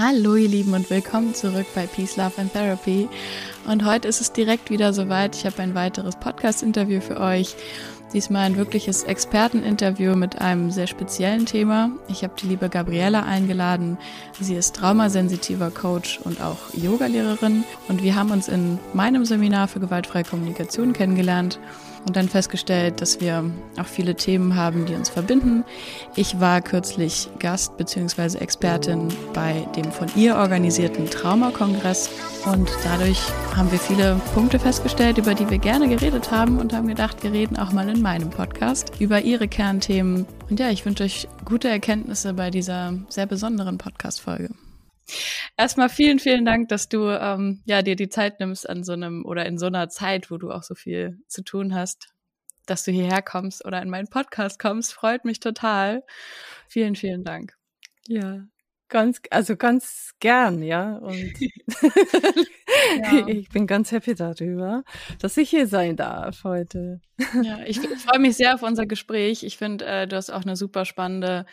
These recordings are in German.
Hallo ihr Lieben und willkommen zurück bei Peace, Love and Therapy. Und heute ist es direkt wieder soweit. Ich habe ein weiteres Podcast-Interview für euch. Diesmal ein wirkliches Experteninterview mit einem sehr speziellen Thema. Ich habe die liebe Gabriella eingeladen. Sie ist traumasensitiver Coach und auch Yogalehrerin. Und wir haben uns in meinem Seminar für gewaltfreie Kommunikation kennengelernt und dann festgestellt, dass wir auch viele Themen haben, die uns verbinden. Ich war kürzlich Gast bzw. Expertin bei dem von ihr organisierten Traumakongress und dadurch haben wir viele Punkte festgestellt, über die wir gerne geredet haben und haben gedacht, wir reden auch mal in meinem Podcast über ihre Kernthemen. Und ja, ich wünsche euch gute Erkenntnisse bei dieser sehr besonderen Podcast-Folge. Erstmal vielen, vielen Dank, dass du ähm, ja dir die Zeit nimmst an so einem oder in so einer Zeit, wo du auch so viel zu tun hast, dass du hierher kommst oder in meinen Podcast kommst. Freut mich total. Vielen, vielen Dank. Ja, ganz, also ganz gern, ja. Und ja. ich bin ganz happy darüber, dass ich hier sein darf heute. Ja, ich, ich freue mich sehr auf unser Gespräch. Ich finde, äh, du hast auch eine super spannende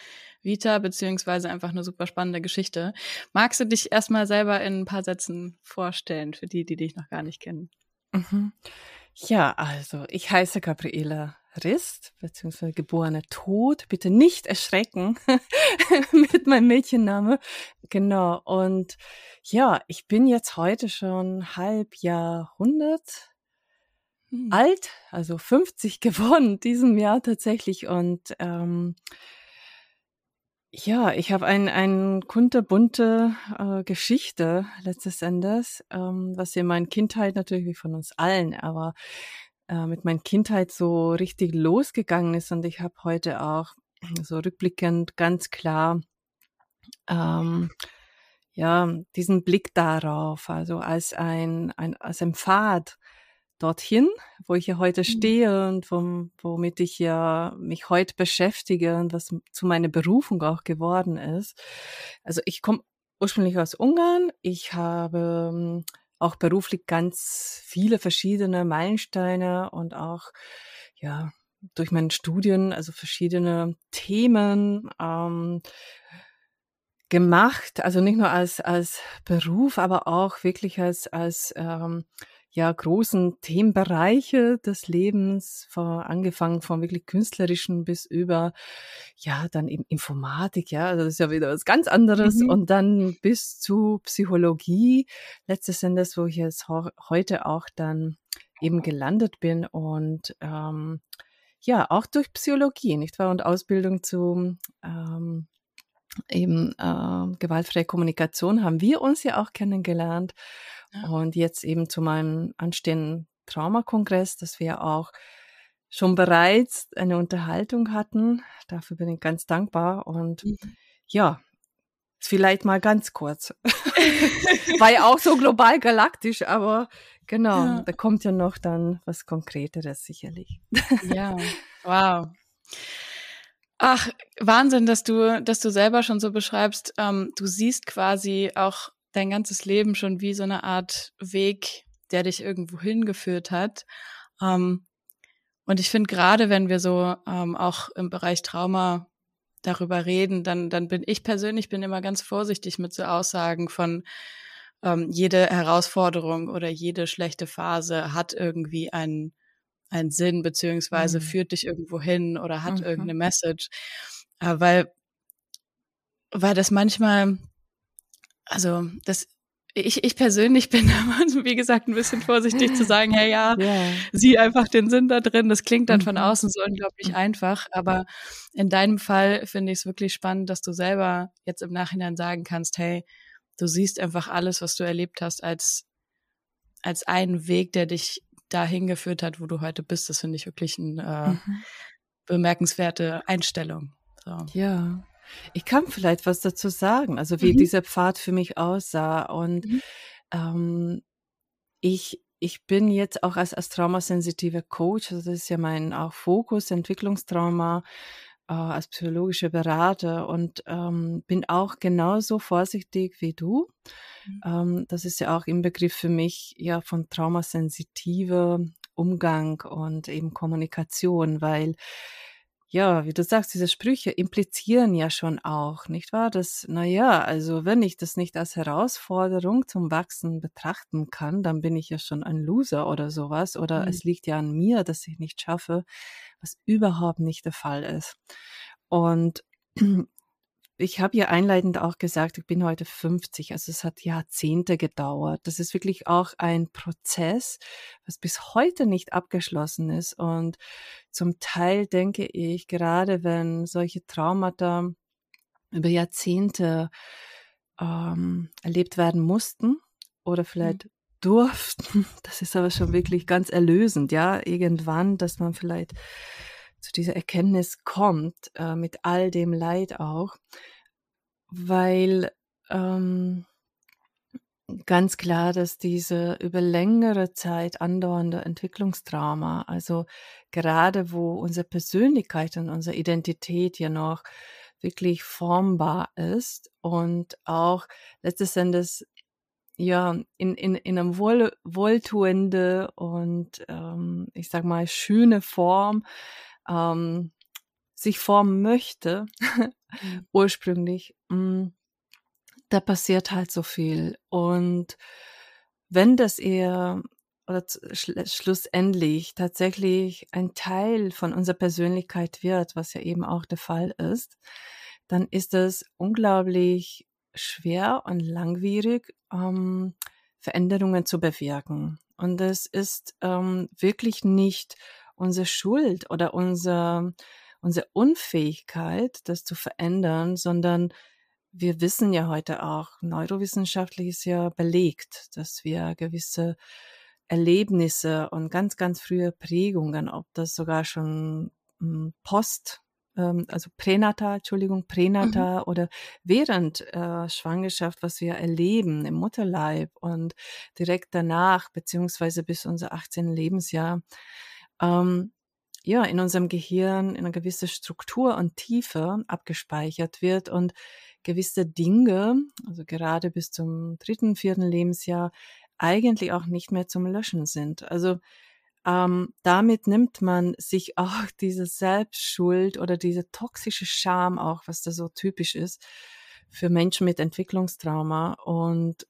Vita, beziehungsweise einfach eine super spannende Geschichte. Magst du dich erstmal selber in ein paar Sätzen vorstellen, für die, die dich noch gar nicht kennen? Mhm. Ja, also ich heiße Gabriela Rist, beziehungsweise geborene Tod. Bitte nicht erschrecken mit meinem Mädchenname. Genau. Und ja, ich bin jetzt heute schon halb Jahrhundert hm. alt, also 50 geworden diesem Jahr tatsächlich. Und ähm, ja, ich habe ein, ein kunterbunte äh, Geschichte letztes Endes, ähm, was in meiner Kindheit natürlich wie von uns allen, aber äh, mit meiner Kindheit so richtig losgegangen ist und ich habe heute auch so rückblickend ganz klar ähm, ja diesen Blick darauf, also als ein, ein als ein Pfad, dorthin, wo ich ja heute mhm. stehe und vom, womit ich ja mich heute beschäftige und was zu meiner Berufung auch geworden ist. Also ich komme ursprünglich aus Ungarn. Ich habe ähm, auch beruflich ganz viele verschiedene Meilensteine und auch ja durch meine Studien also verschiedene Themen ähm, gemacht. Also nicht nur als als Beruf, aber auch wirklich als als ähm, ja großen Themenbereiche des Lebens, von, angefangen von wirklich künstlerischen bis über ja dann eben Informatik, ja, also das ist ja wieder was ganz anderes. Mhm. und dann bis zu Psychologie, letztes Endes, wo ich jetzt heute auch dann eben gelandet bin. Und ähm, ja auch durch Psychologie, nicht wahr? Und Ausbildung zu ähm, eben äh, gewaltfreie Kommunikation haben wir uns ja auch kennengelernt und jetzt eben zu meinem anstehenden Traumakongress, dass wir auch schon bereits eine Unterhaltung hatten. Dafür bin ich ganz dankbar. Und mhm. ja, vielleicht mal ganz kurz. War ja auch so global galaktisch, aber genau, ja. da kommt ja noch dann was Konkreteres sicherlich. ja, wow. Ach, Wahnsinn, dass du, dass du selber schon so beschreibst. Ähm, du siehst quasi auch dein ganzes Leben schon wie so eine Art Weg, der dich irgendwo hingeführt hat. Ähm, und ich finde gerade, wenn wir so ähm, auch im Bereich Trauma darüber reden, dann, dann bin ich persönlich bin immer ganz vorsichtig mit so Aussagen von ähm, jede Herausforderung oder jede schlechte Phase hat irgendwie einen, einen Sinn, beziehungsweise mhm. führt dich irgendwo hin oder hat mhm. irgendeine Message. Äh, weil, weil das manchmal also das ich, ich persönlich bin da, wie gesagt, ein bisschen vorsichtig zu sagen, hey ja, yeah. sieh einfach den Sinn da drin. Das klingt dann von mhm. außen so unglaublich mhm. einfach. Aber in deinem Fall finde ich es wirklich spannend, dass du selber jetzt im Nachhinein sagen kannst, hey, du siehst einfach alles, was du erlebt hast, als, als einen Weg, der dich dahin geführt hat, wo du heute bist. Das finde ich wirklich eine äh, mhm. bemerkenswerte Einstellung. So. Ja. Ich kann vielleicht was dazu sagen, also wie mhm. dieser Pfad für mich aussah. Und mhm. ähm, ich, ich bin jetzt auch als, als traumasensitiver Coach, also das ist ja mein auch Fokus, Entwicklungstrauma, äh, als psychologischer Berater und ähm, bin auch genauso vorsichtig wie du. Mhm. Ähm, das ist ja auch im Begriff für mich ja von traumasensitiver Umgang und eben Kommunikation, weil ja, wie du sagst, diese Sprüche implizieren ja schon auch, nicht wahr? Dass, na ja, also wenn ich das nicht als Herausforderung zum Wachsen betrachten kann, dann bin ich ja schon ein Loser oder sowas. Oder Mhm. es liegt ja an mir, dass ich nicht schaffe, was überhaupt nicht der Fall ist. Und ich habe ja einleitend auch gesagt, ich bin heute 50, also es hat Jahrzehnte gedauert. Das ist wirklich auch ein Prozess, was bis heute nicht abgeschlossen ist. Und zum Teil denke ich, gerade wenn solche Traumata über Jahrzehnte ähm, erlebt werden mussten oder Mhm. vielleicht durften, das ist aber schon wirklich ganz erlösend, ja, irgendwann, dass man vielleicht zu dieser Erkenntnis kommt, äh, mit all dem Leid auch, weil ähm, ganz klar, dass diese über längere Zeit andauernde Entwicklungstrauma, also gerade wo unsere Persönlichkeit und unsere Identität ja noch wirklich formbar ist und auch letztes Endes ja in, in, in einem wohl, wohltuende und ähm, ich sag mal schöne Form ähm, sich formen möchte, Mhm. ursprünglich, mm, da passiert halt so viel. Und wenn das eher oder schl- schlussendlich tatsächlich ein Teil von unserer Persönlichkeit wird, was ja eben auch der Fall ist, dann ist es unglaublich schwer und langwierig, ähm, Veränderungen zu bewirken. Und es ist ähm, wirklich nicht unsere Schuld oder unser, unsere Unfähigkeit, das zu verändern, sondern wir wissen ja heute auch, neurowissenschaftlich ist ja belegt, dass wir gewisse Erlebnisse und ganz, ganz frühe Prägungen, ob das sogar schon mm, Post, ähm, also pränatal, Entschuldigung, Mhm. pränatal oder während äh, Schwangerschaft, was wir erleben im Mutterleib und direkt danach, beziehungsweise bis unser 18. Lebensjahr, ähm, ja, in unserem Gehirn in eine gewisse Struktur und Tiefe abgespeichert wird und gewisse Dinge, also gerade bis zum dritten, vierten Lebensjahr, eigentlich auch nicht mehr zum Löschen sind. Also ähm, damit nimmt man sich auch diese Selbstschuld oder diese toxische Scham auch, was da so typisch ist für Menschen mit Entwicklungstrauma und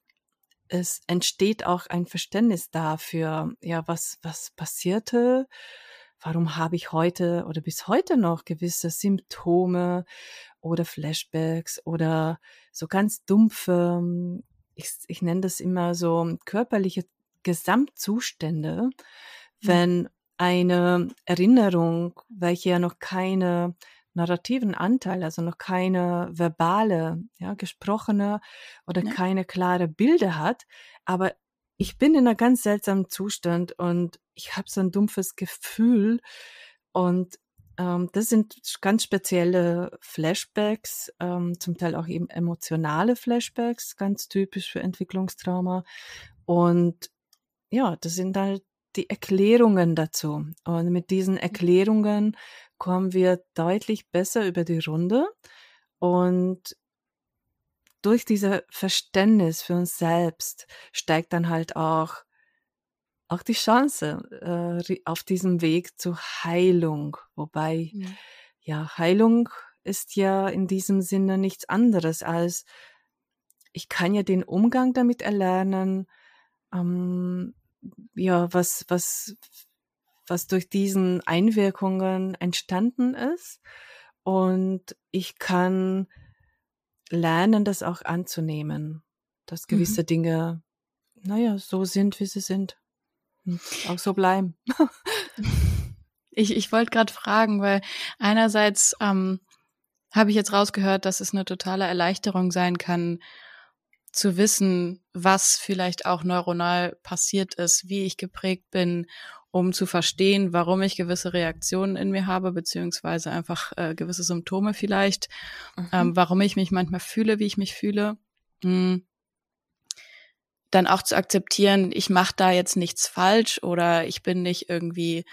es entsteht auch ein Verständnis dafür, ja, was, was passierte, warum habe ich heute oder bis heute noch gewisse Symptome oder Flashbacks oder so ganz dumpfe, ich, ich nenne das immer so körperliche Gesamtzustände, Mhm. wenn eine Erinnerung, welche ja noch keine narrativen Anteil, also noch keine verbale, ja, gesprochene oder Ja. keine klare Bilder hat, aber ich bin in einem ganz seltsamen Zustand und ich habe so ein dumpfes Gefühl und ähm, das sind ganz spezielle Flashbacks, ähm, zum Teil auch eben emotionale Flashbacks, ganz typisch für Entwicklungstrauma und ja, das sind halt die Erklärungen dazu. Und mit diesen Erklärungen kommen wir deutlich besser über die Runde. Und durch dieses Verständnis für uns selbst steigt dann halt auch, auch die Chance äh, auf diesem Weg zur Heilung. Wobei, Mhm. ja, Heilung ist ja in diesem Sinne nichts anderes als, ich kann ja den Umgang damit erlernen, ähm, ja, was, was, was durch diesen Einwirkungen entstanden ist. Und ich kann lernen, das auch anzunehmen, dass gewisse Mhm. Dinge, naja, so sind, wie sie sind. Und auch so bleiben. Ich, ich wollte gerade fragen, weil einerseits ähm, habe ich jetzt rausgehört, dass es eine totale Erleichterung sein kann, zu wissen, was vielleicht auch neuronal passiert ist, wie ich geprägt bin, um zu verstehen, warum ich gewisse Reaktionen in mir habe, beziehungsweise einfach äh, gewisse Symptome vielleicht, ähm, warum ich mich manchmal fühle, wie ich mich fühle. Mm. Dann auch zu akzeptieren, ich mache da jetzt nichts falsch oder ich bin nicht irgendwie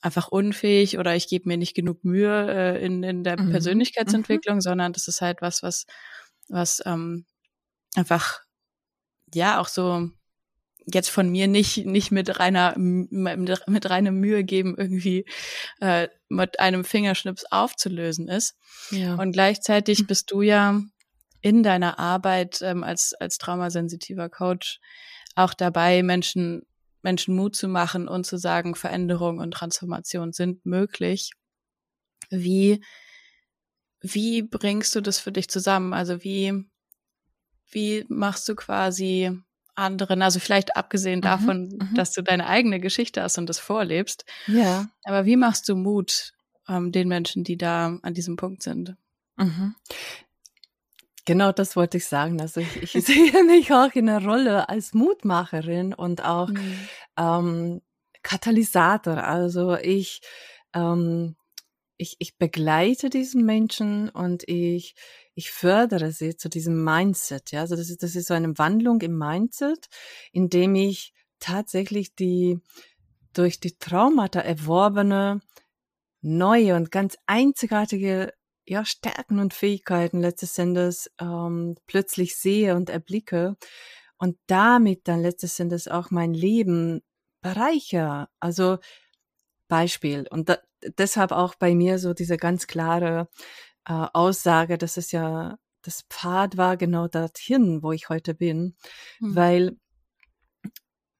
einfach unfähig oder ich gebe mir nicht genug Mühe äh, in, in der Mhm. Persönlichkeitsentwicklung, sondern das ist halt was, was, was ähm, einfach ja auch so jetzt von mir nicht nicht mit reiner mit reiner Mühe geben irgendwie äh, mit einem Fingerschnips aufzulösen ist. Ja. Und gleichzeitig bist du ja in deiner Arbeit ähm, als als traumasensitiver Coach auch dabei Menschen Menschen Mut zu machen und zu sagen Veränderung und Transformation sind möglich. Wie wie bringst du das für dich zusammen? Also wie wie machst du quasi anderen, also vielleicht abgesehen mhm, davon, mhm, dass du deine eigene Geschichte hast und das vorlebst. Ja. Aber wie machst du Mut ähm, den Menschen, die da an diesem Punkt sind? Mhm. Genau das wollte ich sagen. Also ich, ich sehe mich auch in der Rolle als Mutmacherin und auch mhm. ähm, Katalysator. Also ich ähm, ich, ich begleite diesen Menschen und ich, ich fördere sie zu diesem Mindset. Ja, also das ist, das ist so eine Wandlung im Mindset, indem ich tatsächlich die durch die Traumata erworbene neue und ganz einzigartige ja, Stärken und Fähigkeiten letztes Endes ähm, plötzlich sehe und erblicke und damit dann letztes Endes auch mein Leben bereichere. Also Beispiel. Und da, deshalb auch bei mir so diese ganz klare äh, Aussage, dass es ja das Pfad war genau dorthin, wo ich heute bin, mhm. weil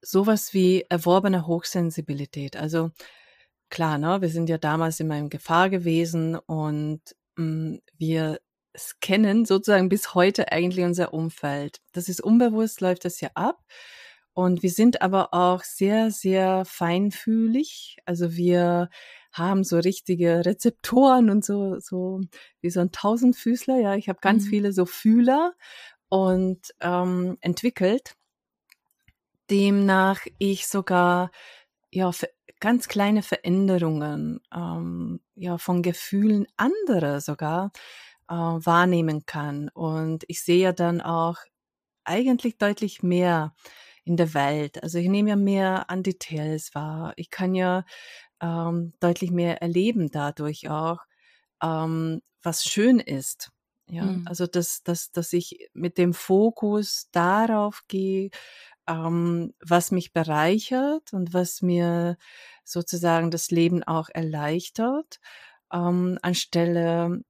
sowas wie erworbene Hochsensibilität, also klar, ne, wir sind ja damals immer in Gefahr gewesen und mh, mm, wir scannen sozusagen bis heute eigentlich unser Umfeld. Das ist unbewusst, läuft das ja ab. Und wir sind aber auch sehr, sehr feinfühlig. Also wir haben so richtige Rezeptoren und so, so wie so ein Tausendfüßler. Ja, ich habe ganz mhm. viele so Fühler und ähm, entwickelt. Demnach ich sogar ja ganz kleine Veränderungen ähm, ja von Gefühlen anderer sogar äh, wahrnehmen kann und ich sehe ja dann auch eigentlich deutlich mehr in der Welt. Also ich nehme ja mehr an Details wahr. Ich kann ja ähm, deutlich mehr erleben dadurch auch, ähm, was schön ist. Ja, mhm. also dass, dass, dass ich mit dem Fokus darauf gehe, ähm, was mich bereichert und was mir sozusagen das Leben auch erleichtert, ähm, anstelle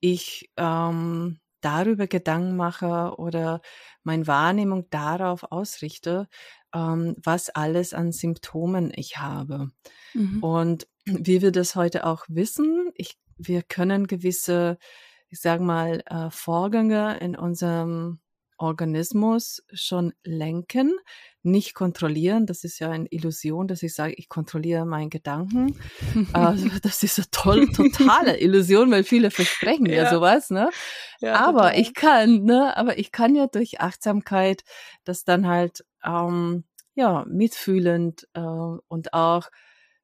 ich ähm, darüber Gedanken mache oder meine Wahrnehmung darauf ausrichte, ähm, was alles an Symptomen ich habe. Mhm. Und wie wir das heute auch wissen, ich, wir können gewisse, ich sage mal, äh, Vorgänge in unserem Organismus schon lenken, nicht kontrollieren. Das ist ja eine Illusion, dass ich sage, ich kontrolliere meinen Gedanken. also, das ist eine tolle, totale Illusion, weil viele versprechen ja, ja sowas, ne? Ja, aber total. ich kann, ne? Aber ich kann ja durch Achtsamkeit das dann halt ähm, ja mitfühlend äh, und auch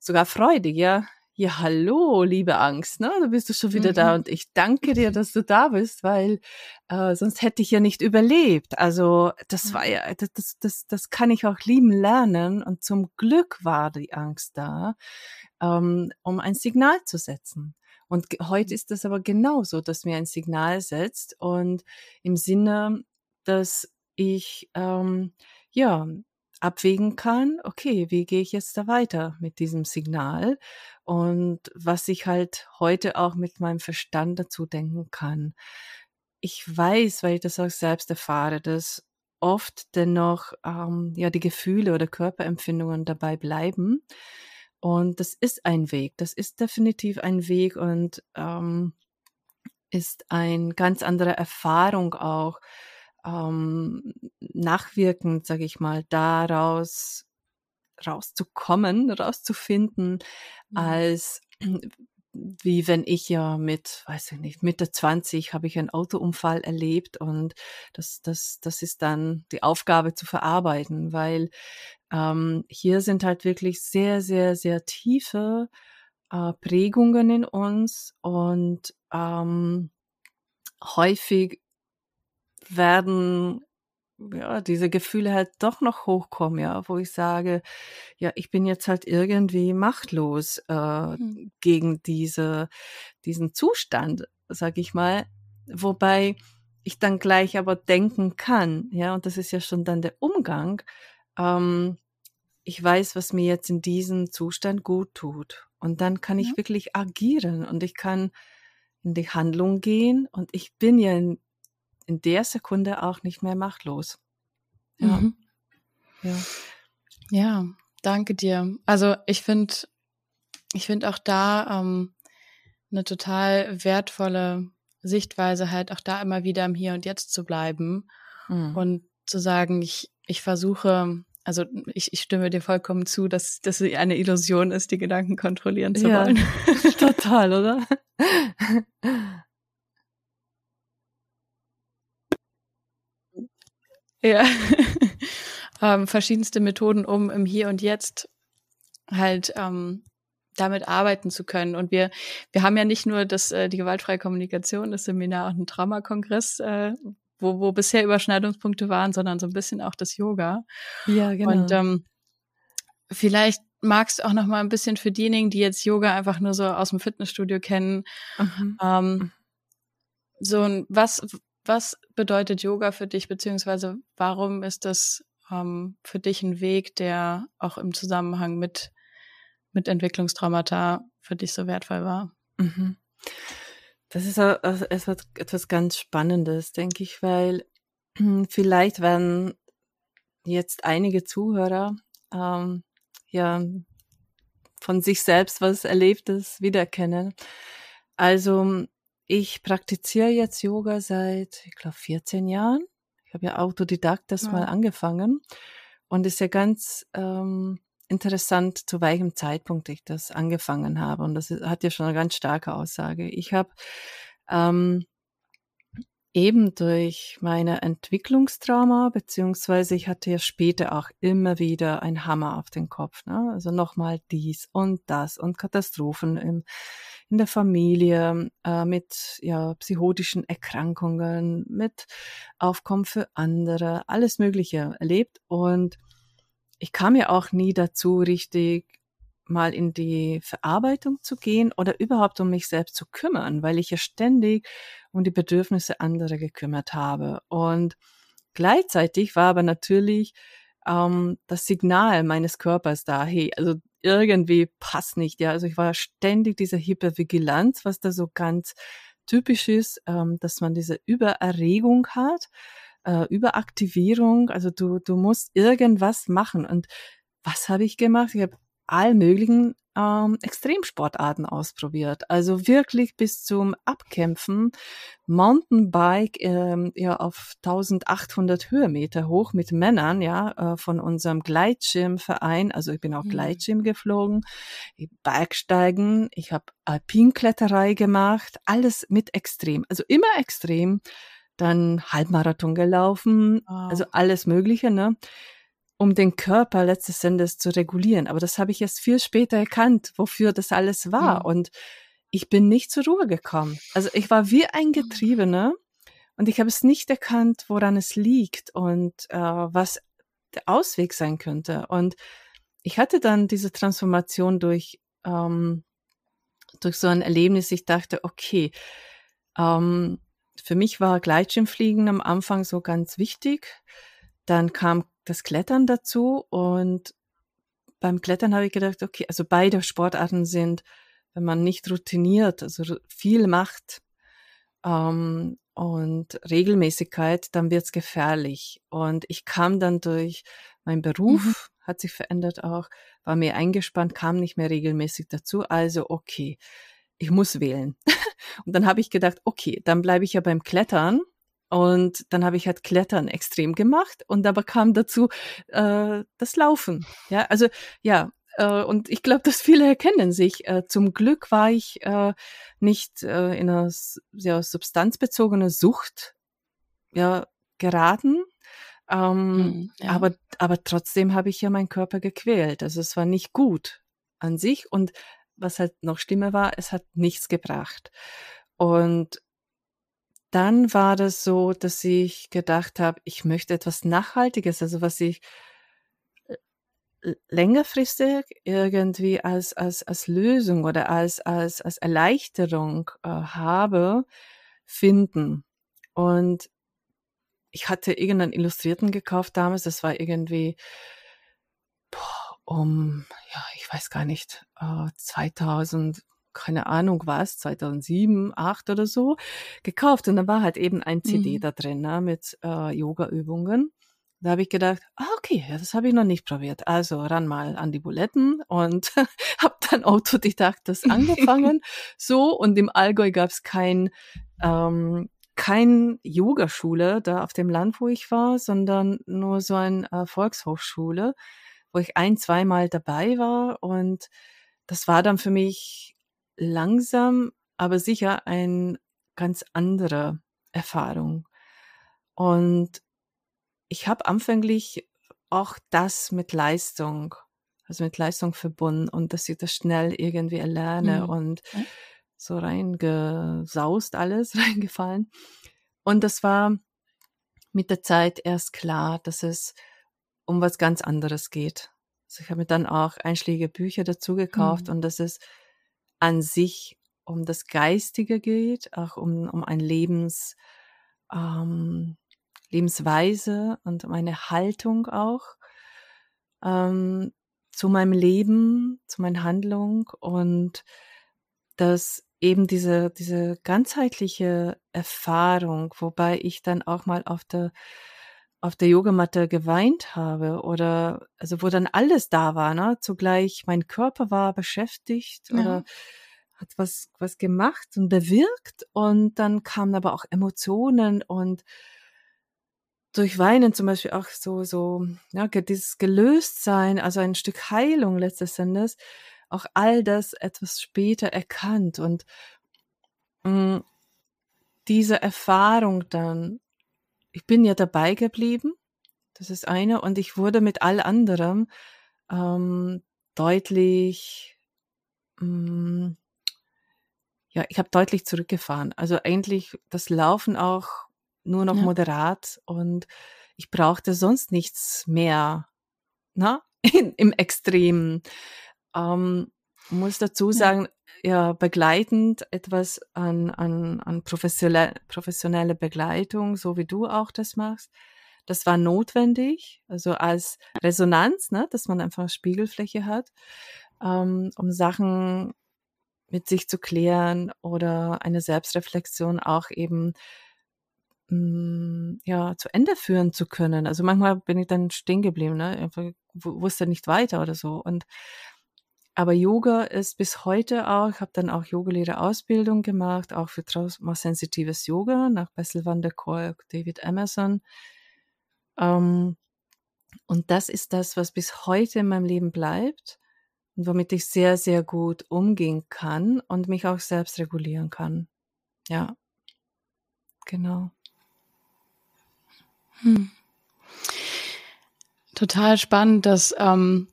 sogar freudig, ja, ja, hallo, liebe Angst, ne? Da bist du schon wieder mhm. da und ich danke dir, dass du da bist, weil äh, sonst hätte ich ja nicht überlebt. Also das war ja, das, das, das kann ich auch lieben lernen und zum Glück war die Angst da, ähm, um ein Signal zu setzen. Und heute ist das aber genauso, dass mir ein Signal setzt und im Sinne, dass ich ähm, ja abwägen kann, okay, wie gehe ich jetzt da weiter mit diesem Signal und was ich halt heute auch mit meinem Verstand dazu denken kann. Ich weiß, weil ich das auch selbst erfahre, dass oft dennoch ähm, ja die Gefühle oder Körperempfindungen dabei bleiben. Und das ist ein Weg, das ist definitiv ein Weg und ähm, ist ein ganz andere Erfahrung auch ähm, nachwirkend, sage ich mal, daraus rauszukommen, rauszufinden, mhm. als wie wenn ich ja mit, weiß ich nicht, Mitte 20 habe ich einen Autounfall erlebt und das, das, das ist dann die Aufgabe zu verarbeiten, weil ähm, hier sind halt wirklich sehr, sehr, sehr tiefe äh, Prägungen in uns und ähm, häufig werden ja, diese Gefühle halt doch noch hochkommen, ja, wo ich sage, ja, ich bin jetzt halt irgendwie machtlos äh, mhm. gegen diese, diesen Zustand, sag ich mal. Wobei ich dann gleich aber denken kann, ja, und das ist ja schon dann der Umgang, ähm, ich weiß, was mir jetzt in diesem Zustand gut tut. Und dann kann ich ja. wirklich agieren und ich kann in die Handlung gehen und ich bin ja in, in der Sekunde auch nicht mehr machtlos. Ja. Mhm. Ja. ja, danke dir. Also ich finde, ich finde auch da ähm, eine total wertvolle Sichtweise, halt auch da immer wieder im Hier und Jetzt zu bleiben mhm. und zu sagen, ich, ich versuche also ich, ich stimme dir vollkommen zu, dass das eine Illusion ist, die Gedanken kontrollieren zu ja, wollen. Total, oder? ja. ähm, verschiedenste Methoden, um im Hier und Jetzt halt ähm, damit arbeiten zu können. Und wir, wir haben ja nicht nur das, äh, die gewaltfreie Kommunikation, das Seminar und ein Traumakongress, äh, wo, wo bisher Überschneidungspunkte waren, sondern so ein bisschen auch das Yoga. Ja, genau. Und ähm, vielleicht magst du auch noch mal ein bisschen für diejenigen, die jetzt Yoga einfach nur so aus dem Fitnessstudio kennen, mhm. ähm, so ein, was, was bedeutet Yoga für dich, beziehungsweise warum ist das ähm, für dich ein Weg, der auch im Zusammenhang mit, mit Entwicklungstraumata für dich so wertvoll war? Mhm. Das ist etwas, etwas ganz Spannendes, denke ich, weil vielleicht werden jetzt einige Zuhörer ähm, ja von sich selbst was Erlebtes wiederkennen. Also ich praktiziere jetzt Yoga seit, ich glaube, 14 Jahren. Ich habe ja Autodidakt das ja. mal angefangen und ist ja ganz ähm, interessant, zu welchem Zeitpunkt ich das angefangen habe. Und das hat ja schon eine ganz starke Aussage. Ich habe ähm, eben durch meine Entwicklungstrauma, beziehungsweise ich hatte ja später auch immer wieder ein Hammer auf den Kopf. Ne? Also nochmal dies und das und Katastrophen im, in der Familie, äh, mit ja, psychotischen Erkrankungen, mit Aufkommen für andere, alles Mögliche erlebt. Und ich kam ja auch nie dazu, richtig mal in die Verarbeitung zu gehen oder überhaupt um mich selbst zu kümmern, weil ich ja ständig um die Bedürfnisse anderer gekümmert habe. Und gleichzeitig war aber natürlich ähm, das Signal meines Körpers da, hey, also irgendwie passt nicht. Ja, also ich war ständig diese Hypervigilanz, was da so ganz typisch ist, ähm, dass man diese Übererregung hat äh, Überaktivierung. Also du, du musst irgendwas machen. Und was habe ich gemacht? Ich habe all möglichen ähm, Extremsportarten ausprobiert. Also wirklich bis zum Abkämpfen. Mountainbike ähm, ja auf 1800 Höhenmeter hoch mit Männern, ja, äh, von unserem Gleitschirmverein. Also ich bin auch mhm. Gleitschirm geflogen, Bergsteigen, ich habe Alpinkletterei gemacht, alles mit extrem. Also immer extrem dann Halbmarathon gelaufen, wow. also alles Mögliche, ne? Um den Körper letztes Endes zu regulieren. Aber das habe ich erst viel später erkannt, wofür das alles war. Mhm. Und ich bin nicht zur Ruhe gekommen. Also ich war wie ein Getriebener und ich habe es nicht erkannt, woran es liegt und äh, was der Ausweg sein könnte. Und ich hatte dann diese Transformation durch, ähm, durch so ein Erlebnis. Ich dachte, okay, ähm, für mich war Gleitschirmfliegen am Anfang so ganz wichtig. Dann kam das Klettern dazu und beim Klettern habe ich gedacht, okay, also beide Sportarten sind, wenn man nicht routiniert, also viel macht ähm, und Regelmäßigkeit, dann wird's gefährlich. Und ich kam dann durch meinen Beruf, mhm. hat sich verändert auch, war mehr eingespannt, kam nicht mehr regelmäßig dazu. Also okay, ich muss wählen. Und dann habe ich gedacht, okay, dann bleibe ich ja beim Klettern. Und dann habe ich halt Klettern extrem gemacht und aber kam dazu äh, das Laufen. Ja, also ja, äh, und ich glaube, dass viele erkennen sich. Äh, zum Glück war ich äh, nicht äh, in einer sehr substanzbezogene Sucht ja, geraten. Ähm, mhm, ja. aber, aber trotzdem habe ich ja meinen Körper gequält. Also es war nicht gut an sich. Und was halt noch schlimmer war, es hat nichts gebracht. Und dann war das so, dass ich gedacht habe, ich möchte etwas Nachhaltiges, also was ich längerfristig irgendwie als, als, als Lösung oder als, als, als Erleichterung äh, habe, finden. Und ich hatte irgendeinen Illustrierten gekauft damals, das war irgendwie boah, um, ja, ich weiß gar nicht, äh, 2000, keine Ahnung was, 2007, 8 oder so, gekauft. Und da war halt eben ein CD mhm. da drin ne, mit äh, Yoga-Übungen. Da habe ich gedacht, ah, okay, das habe ich noch nicht probiert. Also ran mal an die Buletten und habe dann Autodidakt das angefangen. so, und im Allgäu gab es kein, ähm, kein Yogaschule da auf dem Land, wo ich war, sondern nur so eine äh, Volkshochschule, wo ich ein, zweimal dabei war. Und das war dann für mich langsam, aber sicher ein ganz andere Erfahrung. Und ich habe anfänglich auch das mit Leistung, also mit Leistung verbunden und dass ich das schnell irgendwie erlerne mhm. und so reingesaust alles, reingefallen. Und das war mit der Zeit erst klar, dass es um was ganz anderes geht. Also ich habe mir dann auch einschlägige Bücher dazu gekauft mhm. und dass es an sich um das Geistige geht, auch um, um ein Lebens, ähm, Lebensweise und meine Haltung auch ähm, zu meinem Leben, zu meiner Handlung und dass eben diese, diese ganzheitliche Erfahrung, wobei ich dann auch mal auf der, auf der Yogamatte geweint habe oder, also wo dann alles da war, ne, zugleich mein Körper war beschäftigt ja. oder hat was, was gemacht und bewirkt und dann kamen aber auch Emotionen und durch Weinen zum Beispiel auch so, so, ja, dieses Gelöstsein, also ein Stück Heilung letztes Endes, auch all das etwas später erkannt und mh, mm, diese Erfahrung dann, ich bin ja dabei geblieben, das ist eine, und ich wurde mit all anderem ähm, deutlich, mh, mm, ja, ich habe deutlich zurückgefahren. Also eigentlich das Laufen auch nur noch ja. moderat und ich brauchte sonst nichts mehr, na, im Extremen. Ähm, muss dazu sagen, ja, ja begleitend etwas an, an, an professionelle, professionelle Begleitung, so wie du auch das machst. Das war notwendig, also als Resonanz, ne, dass man einfach Spiegelfläche hat, ähm, um Sachen mit sich zu klären oder eine Selbstreflexion auch eben hm, ja, zu Ende führen zu können. Also manchmal bin ich dann stehen geblieben, ne? Einfach wusste nicht weiter oder so. Und aber Yoga ist bis heute auch, ich habe dann auch Yogalehrer-Ausbildung gemacht, auch für traumasensitives Yoga nach Bessel van der Kolk, David Emerson. Ähm, und das ist das, was bis heute in meinem Leben bleibt und womit ich sehr, sehr gut umgehen kann und mich auch selbst regulieren kann. Ja, genau. Hm. Total spannend, dass, ähm,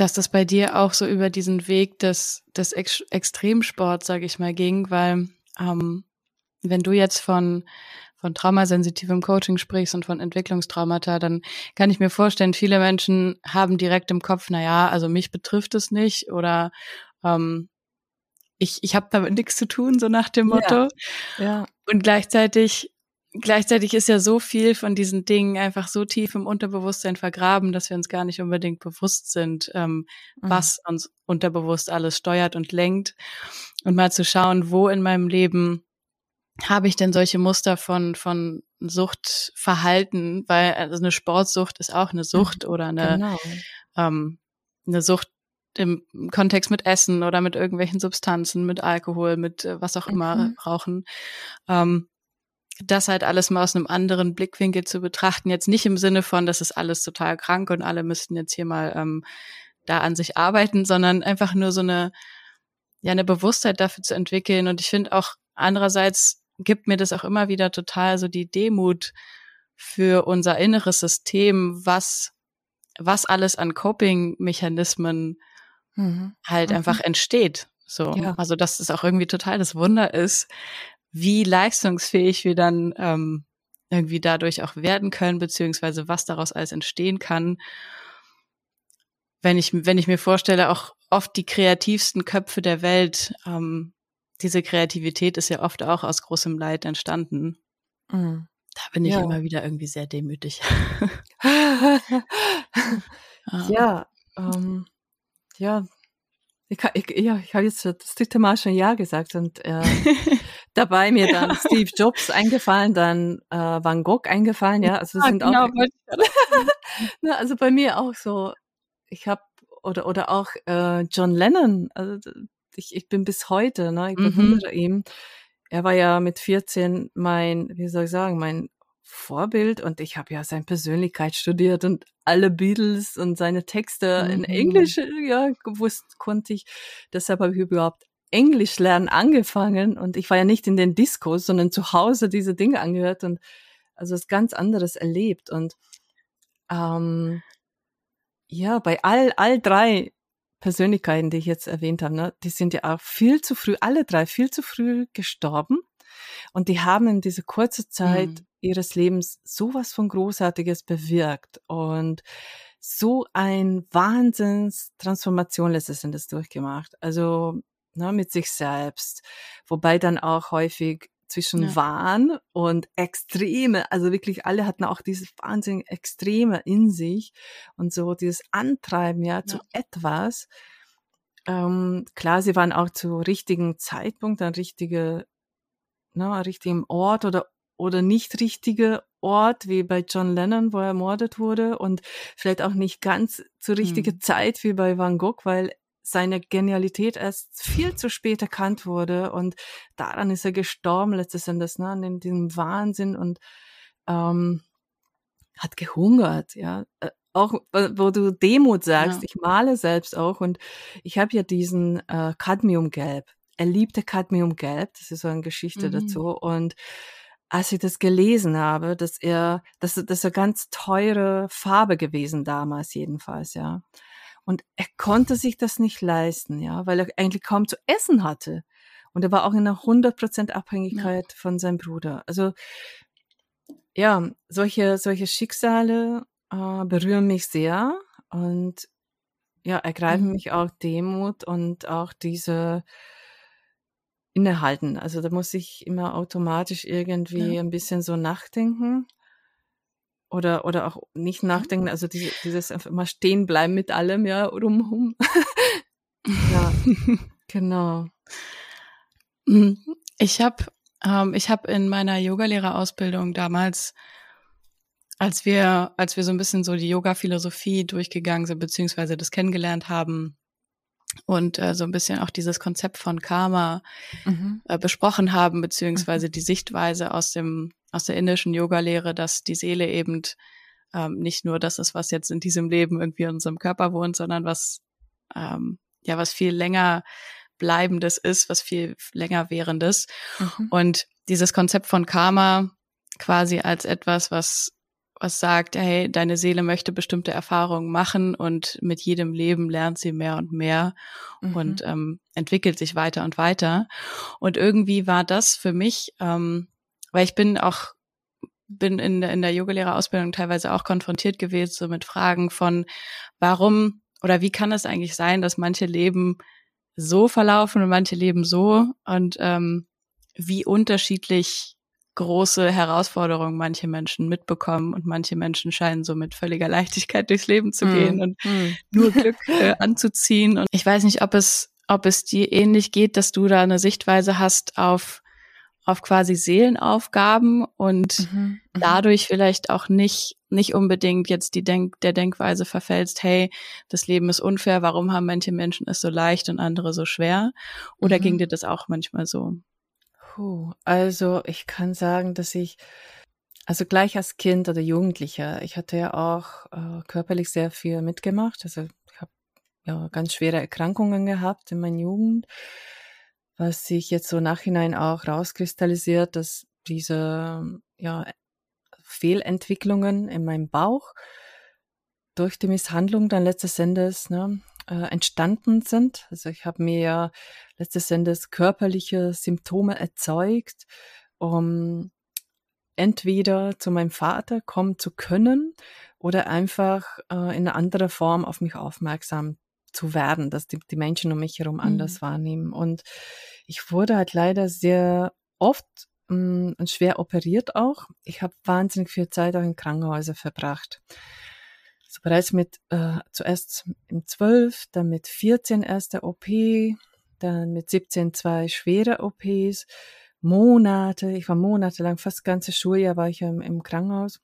dass das bei dir auch so über diesen Weg des, des Ex Extremsports, sage ich mal, ging, weil ähm, wenn du jetzt von von traumasensitivem Coaching sprichst und von Entwicklungstraumata, dann kann ich mir vorstellen, viele Menschen haben direkt im Kopf, na ja, also mich betrifft es nicht oder ähm, ich, ich habe damit nichts zu tun, so nach dem Motto. Ja, ja. Und gleichzeitig gleichzeitig ist ja so viel von diesen Dingen einfach so tief im Unterbewusstsein vergraben, dass wir uns gar nicht unbedingt bewusst sind, ähm, mhm. was uns unterbewusst alles steuert und lenkt. Und mal zu schauen, wo in meinem Leben habe ich denn solche Muster von, von Suchtverhalten, weil also eine Sportsucht ist auch eine Sucht mhm. oder eine, genau. ähm, eine Sucht im Kontext mit Essen oder mit irgendwelchen Substanzen, mit Alkohol, mit äh, was auch immer, mhm. Rauchen. Ähm, das halt alles mal aus einem anderen Blickwinkel zu betrachten. Jetzt nicht im Sinne von, das ist alles total krank und alle müssten jetzt hier mal ähm, da an sich arbeiten, sondern einfach nur so eine, ja, eine Bewusstheit dafür zu entwickeln. Und ich finde auch andererseits gibt mir das auch immer wieder total so die Demut für unser inneres System, was, was alles an Coping-Mechanismen mhm. halt mhm. einfach entsteht. So, ja. also dass es auch irgendwie total das Wunder ist, wie leistungsfähig wir dann ähm, irgendwie dadurch auch werden können, beziehungsweise was daraus alles entstehen kann. Wenn ich, wenn ich mir vorstelle, auch oft die kreativsten Köpfe der Welt, ähm, diese Kreativität ist ja oft auch aus großem Leid entstanden. Mhm. Da bin ich ja. immer wieder irgendwie sehr demütig. ja, ähm, ja, ich, ich, ja, ich habe jetzt das dritte Mal schon Ja gesagt und äh, dabei mir dann Steve Jobs eingefallen, dann äh, Van Gogh eingefallen, ja, also das ja, sind genau, auch, Na, also bei mir auch so, ich habe oder oder auch äh, John Lennon, also ich, ich bin bis heute, ne, ich mhm. bewundere ihn. Er war ja mit 14 mein, wie soll ich sagen, mein Vorbild und ich habe ja seine Persönlichkeit studiert und alle Beatles und seine Texte mhm. in Englisch ja gewusst konnte ich. Deshalb habe ich überhaupt Englisch lernen angefangen und ich war ja nicht in den Diskos, sondern zu Hause diese Dinge angehört und also was ganz anderes erlebt. Und ähm, ja bei all all drei Persönlichkeiten, die ich jetzt erwähnt habe, ne, die sind ja auch viel zu früh, alle drei viel zu früh gestorben. Und die haben in dieser kurzen Zeit mhm. ihres Lebens sowas von Großartiges bewirkt und so ein Wahnsinns Transformation letztes Endes durchgemacht. Also ne, mit sich selbst, wobei dann auch häufig zwischen ja. Wahn und Extreme, also wirklich alle hatten auch dieses Wahnsinn Extreme in sich und so dieses Antreiben ja, ja. zu etwas. Ähm, klar, sie waren auch zu richtigen Zeitpunkt an richtige, ne, richtigem Ort oder oder nicht richtige Ort, wie bei John Lennon, wo er ermordet wurde und vielleicht auch nicht ganz zur richtigen mhm. Zeit wie bei Van Gogh, weil seine Genialität erst viel zu spät erkannt wurde und daran ist er gestorben letztes Endes, ne, in diesem Wahnsinn und ähm, hat gehungert, ja. Äh, auch wo du Demut sagst, ja. ich male selbst auch und ich habe ja diesen äh, Cadmiumgelb. Er liebte Cadmiumgelb, das ist so eine Geschichte mhm. dazu und als ich das gelesen habe, dass er, dass das ist eine ganz teure Farbe gewesen damals jedenfalls, ja. Und er konnte sich das nicht leisten, ja, weil er eigentlich kaum zu essen hatte. Und er war auch in einer 100% Abhängigkeit ja. von seinem Bruder. Also, ja, solche, solche Schicksale äh, berühren mich sehr und ja, ergreifen mhm. mich auch Demut und auch diese, innehalten. Also da muss ich immer automatisch irgendwie ja. ein bisschen so nachdenken oder oder auch nicht mhm. nachdenken. Also diese, dieses einfach mal stehen bleiben mit allem ja rumhum. ja, genau. Mhm. Ich habe ähm, ich habe in meiner Yogalehrerausbildung damals als wir, als wir so ein bisschen so die Yoga-Philosophie durchgegangen sind, beziehungsweise das kennengelernt haben, und äh, so ein bisschen auch dieses Konzept von Karma mhm. äh, besprochen haben, beziehungsweise mhm. die Sichtweise aus dem aus der indischen Yoga-Lehre, dass die Seele eben ähm, nicht nur das ist, was jetzt in diesem Leben irgendwie in unserem Körper wohnt, sondern was ähm, ja was viel länger bleibendes ist, was viel länger währendes. Mhm. Und dieses Konzept von Karma quasi als etwas, was was sagt, hey, deine Seele möchte bestimmte Erfahrungen machen und mit jedem Leben lernt sie mehr und mehr mhm. und ähm, entwickelt sich weiter und weiter. Und irgendwie war das für mich, ähm, weil ich bin auch bin in, in der Yogalehrerausbildung teilweise auch konfrontiert gewesen so mit Fragen von, warum oder wie kann es eigentlich sein, dass manche Leben so verlaufen und manche Leben so und ähm, wie unterschiedlich große Herausforderung manche Menschen mitbekommen und manche Menschen scheinen so mit völliger Leichtigkeit durchs Leben zu mm. gehen und mm. nur Glück äh, anzuziehen. Und ich weiß nicht, ob es, ob es dir ähnlich geht, dass du da eine Sichtweise hast auf, auf quasi Seelenaufgaben und mhm, mhm. dadurch vielleicht auch nicht, nicht unbedingt jetzt die Denk, der Denkweise verfällst, hey, das Leben ist unfair, warum haben manche Menschen es so leicht und andere so schwer? Oder mhm. ging dir das auch manchmal so? Puh, also ich kann sagen, dass ich, also gleich als Kind oder Jugendlicher, ich hatte ja auch äh, körperlich sehr viel mitgemacht. Also ich habe ja ganz schwere Erkrankungen gehabt in meiner Jugend, was sich jetzt so nachhinein auch rauskristallisiert, dass diese ja, Fehlentwicklungen in meinem Bauch durch die Misshandlung dann letztes Endes ne, äh, entstanden sind. Also ich habe mir ja letztes Endes körperliche Symptome erzeugt, um entweder zu meinem Vater kommen zu können oder einfach äh, in einer anderen Form auf mich aufmerksam zu werden, dass die, die Menschen um mich herum anders mhm. wahrnehmen. Und ich wurde halt leider sehr oft mh, mm, und schwer operiert auch. Ich habe wahnsinnig viel Zeit auch in Krankenhäusern verbracht. So bereits mit äh, zuerst im 12, dann mit 14 erste OP, dann mit 17 zwei schwere OPs, Monate, ich war monatelang, fast ganze Schuljahr war ich im, im Krankenhaus.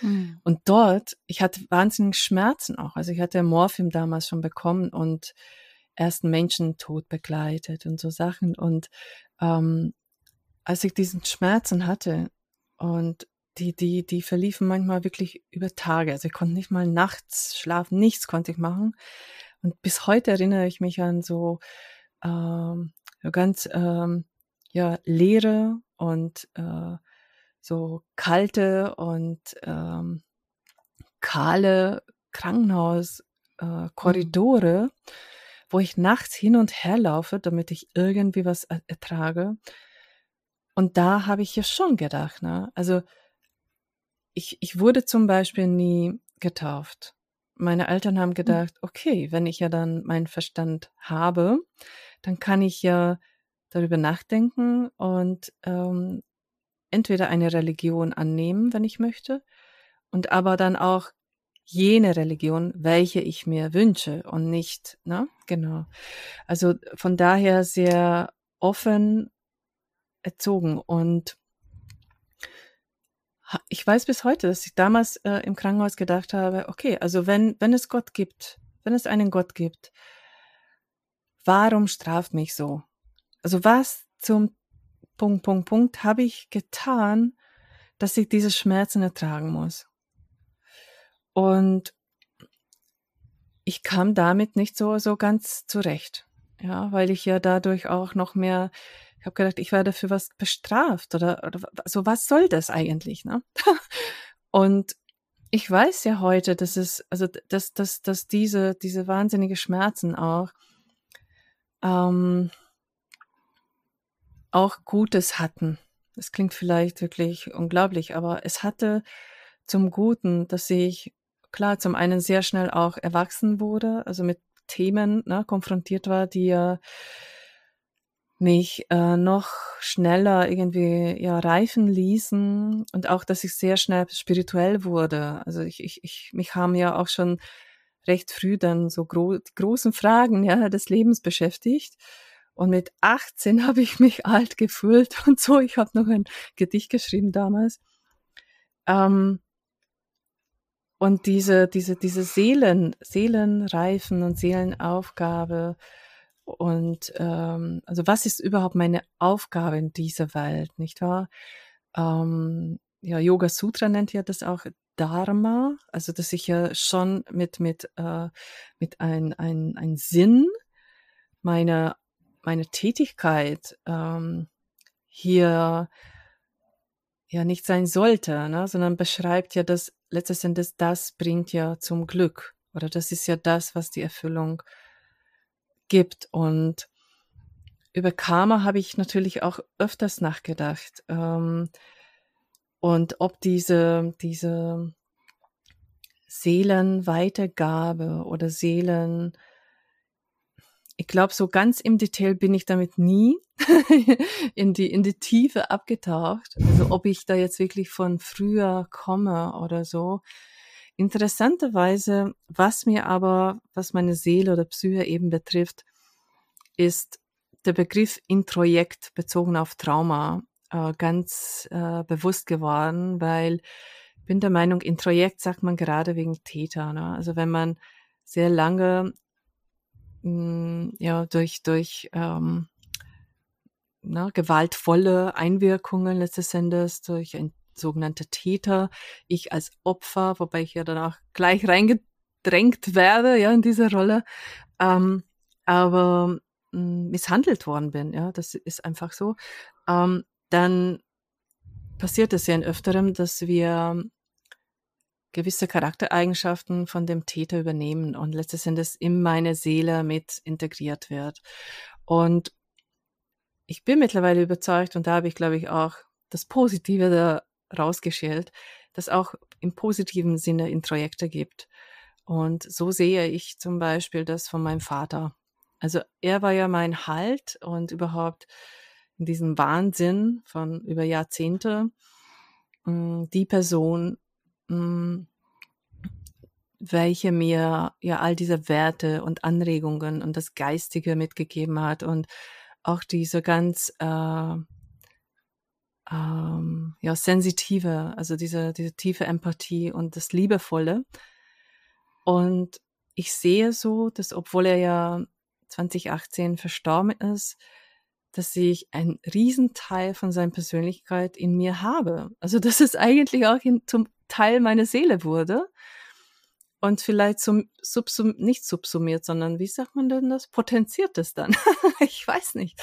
Mhm. Und dort, ich hatte wahnsinnig Schmerzen auch. Also ich hatte Morphium damals schon bekommen und ersten Menschentod begleitet und so Sachen. Und ähm, als ich diesen Schmerzen hatte und die, die, die verliefen manchmal wirklich über Tage. Also ich konnte nicht mal nachts schlafen, nichts konnte ich machen. Und bis heute erinnere ich mich an so ähm, ganz ähm, ja leere und äh, so kalte und ähm, kahle Krankenhauskorridore, äh, mhm. wo ich nachts hin und her laufe, damit ich irgendwie was ertrage. Und da habe ich ja schon gedacht, ne? Also ich, ich wurde zum Beispiel nie getauft. Meine Eltern haben hm. gedacht, okay, wenn ich ja dann meinen Verstand habe, dann kann ich ja darüber nachdenken und ähm, entweder eine Religion annehmen, wenn ich möchte, und aber dann auch jene Religion, welche ich mir wünsche und nicht, ne? Genau. Also von daher sehr offen erzogen und ich weiß bis heute, dass ich damals äh, im Krankenhaus gedacht habe, okay, also wenn, wenn es Gott gibt, wenn es einen Gott gibt, warum straft mich so? Also was zum Punkt, Punkt, Punkt habe ich getan, dass ich diese Schmerzen ertragen muss? Und ich kam damit nicht so, so ganz zurecht. Ja, weil ich ja dadurch auch noch mehr, ich habe gedacht, ich werde für was bestraft oder, oder so, was soll das eigentlich, ne? Und ich weiß ja heute, dass es, also, dass, dass, dass diese, diese wahnsinnige Schmerzen auch, ähm, auch Gutes hatten. Das klingt vielleicht wirklich unglaublich, aber es hatte zum Guten, dass ich klar zum einen sehr schnell auch erwachsen wurde, also mit Themen ne, konfrontiert war, die ja mich äh, noch schneller irgendwie ja reifen ließen und auch, dass ich sehr schnell spirituell wurde. Also ich, ich, ich mich haben ja auch schon recht früh dann so gro die großen Fragen ja des Lebens beschäftigt und mit 18 habe ich mich alt gefühlt und so. Ich habe noch ein Gedicht geschrieben damals. Ähm, und diese, diese, diese Seelen, Seelenreifen und Seelenaufgabe und ähm, also was ist überhaupt meine Aufgabe in dieser Welt, nicht wahr? Ähm, ja, Yoga Sutra nennt ja das auch Dharma, also dass ich ja schon mit mit äh, mit ein ein ein Sinn meiner meine Tätigkeit ähm, hier ja nicht sein sollte, ne? sondern beschreibt ja, dass letztes Endes das bringt ja zum Glück oder das ist ja das, was die Erfüllung gibt. Und über Karma habe ich natürlich auch öfters nachgedacht. Ähm, und ob diese, diese Seelenweitergabe oder Seelen ich glaube, so ganz im Detail bin ich damit nie in die, in die Tiefe abgetaucht. Also ob ich da jetzt wirklich von früher komme oder so. Interessanterweise, was mir aber, was meine Seele oder Psyche eben betrifft, ist der Begriff Introjekt bezogen auf Trauma äh, ganz äh, bewusst geworden, weil ich bin der Meinung, Introjekt sagt man gerade wegen Täter. Ne? Also wenn man sehr lange ja, durch, durch ähm, na, gewaltvolle Einwirkungen letztes Endes, durch ein sogenannter Täter, ich als Opfer, wobei ich ja dann auch gleich reingedrängt werde, ja, in diese Rolle, ähm, aber mh, hm, misshandelt worden bin, ja, das ist einfach so, ähm, dann passiert es ja in öfterem, dass wir gewisse Charaktereigenschaften von dem Täter übernehmen und letztes Endes in meine Seele mit integriert wird. Und ich bin mittlerweile überzeugt, und da habe ich, glaube ich, auch das Positive da rausgeschält, dass auch im positiven Sinne Introjekte gibt. Und so sehe ich zum Beispiel das von meinem Vater. Also er war ja mein Halt und überhaupt in diesem Wahnsinn von über Jahrzehnte mm, die Person, mm, welche mir ja all diese Werte und Anregungen und das Geistige mitgegeben hat und auch diese ganz äh, ähm, ja sensitive, also diese diese tiefe Empathie und das Liebevolle. Und ich sehe so, dass obwohl er ja 2018 verstorben ist, dass ich einen Riesenteil von seiner Persönlichkeit in mir habe. Also dass es eigentlich auch in, zum Teil meiner Seele wurde und vielleicht zum subsum nicht subsumiert, sondern wie sagt man denn das? Potenziert es dann? ich weiß nicht.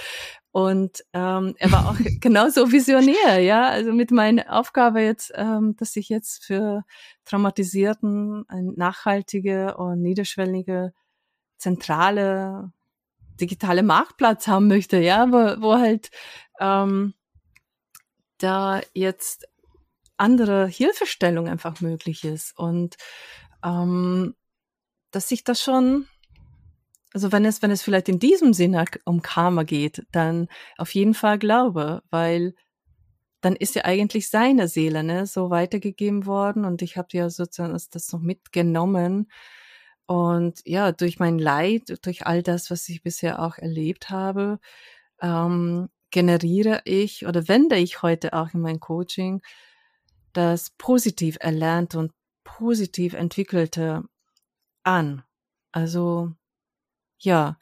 Und ähm, er war auch genauso visionär, ja. Also mit meiner Aufgabe jetzt, ähm, dass ich jetzt für Traumatisierten eine nachhaltige und niederschwellige zentrale digitale Marktplatz haben möchte, ja, wo, wo halt ähm, da jetzt andere Hilfestellung einfach möglich ist. Und ähm, dass ich das schon, also wenn es, wenn es vielleicht in diesem Sinne um Karma geht, dann auf jeden Fall glaube, weil dann ist ja eigentlich seine Seele ne, so weitergegeben worden. Und ich habe ja sozusagen das noch mitgenommen und ja, durch mein Leid, durch all das, was ich bisher auch erlebt habe, ähm, generiere ich oder wende ich heute auch in mein Coaching das positiv erlernte und positiv entwickelte an. Also ja,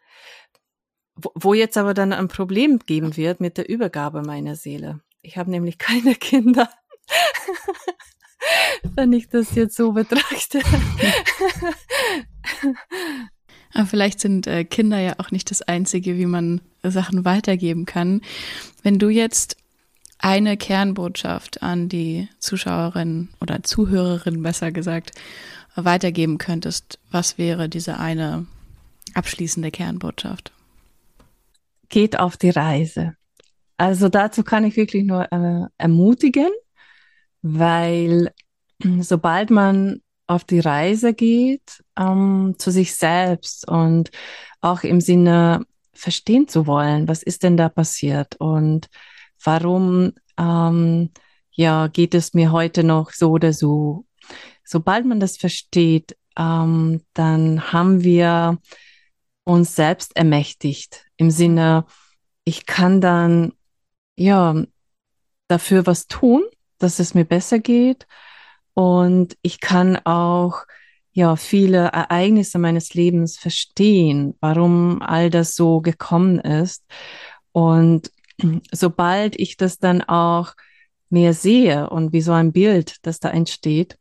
wo, wo jetzt aber dann ein Problem geben wird mit der Übergabe meiner Seele. Ich habe nämlich keine Kinder. Wenn ich das jetzt so betrachte. Aber vielleicht sind äh, Kinder ja auch nicht das Einzige, wie man Sachen weitergeben kann. Wenn du jetzt eine Kernbotschaft an die Zuschauerin oder Zuhörerin besser gesagt weitergeben könntest, was wäre diese eine abschließende Kernbotschaft? Geht auf die Reise. Also dazu kann ich wirklich nur äh, ermutigen, weil sobald man auf die Reise geht ähm, zu sich selbst und auch im Sinne verstehen zu wollen, was ist denn da passiert und warum ähm, ja geht es mir heute noch so oder so. Sobald man das versteht, ähm, dann haben wir uns selbst ermächtigt im Sinne, ich kann dann ja dafür was tun, dass es mir besser geht und ich kann auch ja viele Ereignisse meines Lebens verstehen, warum all das so gekommen ist. Und sobald ich das dann auch mehr sehe und wie so ein Bild, das da entsteht,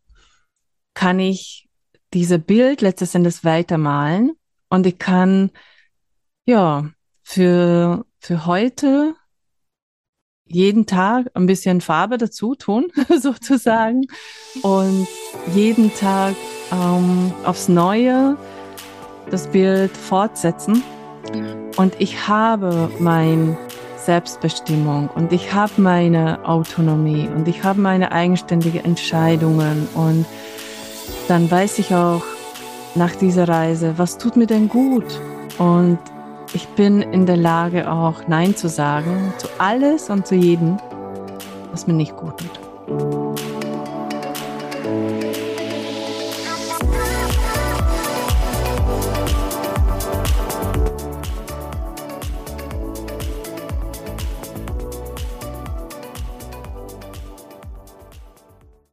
kann ich diese Bild letztes Endes weitermalen. Und ich kann, ja, für, für heute jeden Tag ein bisschen Farbe dazu tun, sozusagen, und jeden Tag ähm, aufs Neue das Bild fortsetzen. Und ich habe mein Selbstbestimmung und ich habe meine Autonomie und ich habe meine eigenständige Entscheidungen. Und dann weiß ich auch nach dieser Reise, was tut mir denn gut? Und ich bin in der Lage auch Nein zu sagen zu alles und zu jedem, was mir nicht gut tut.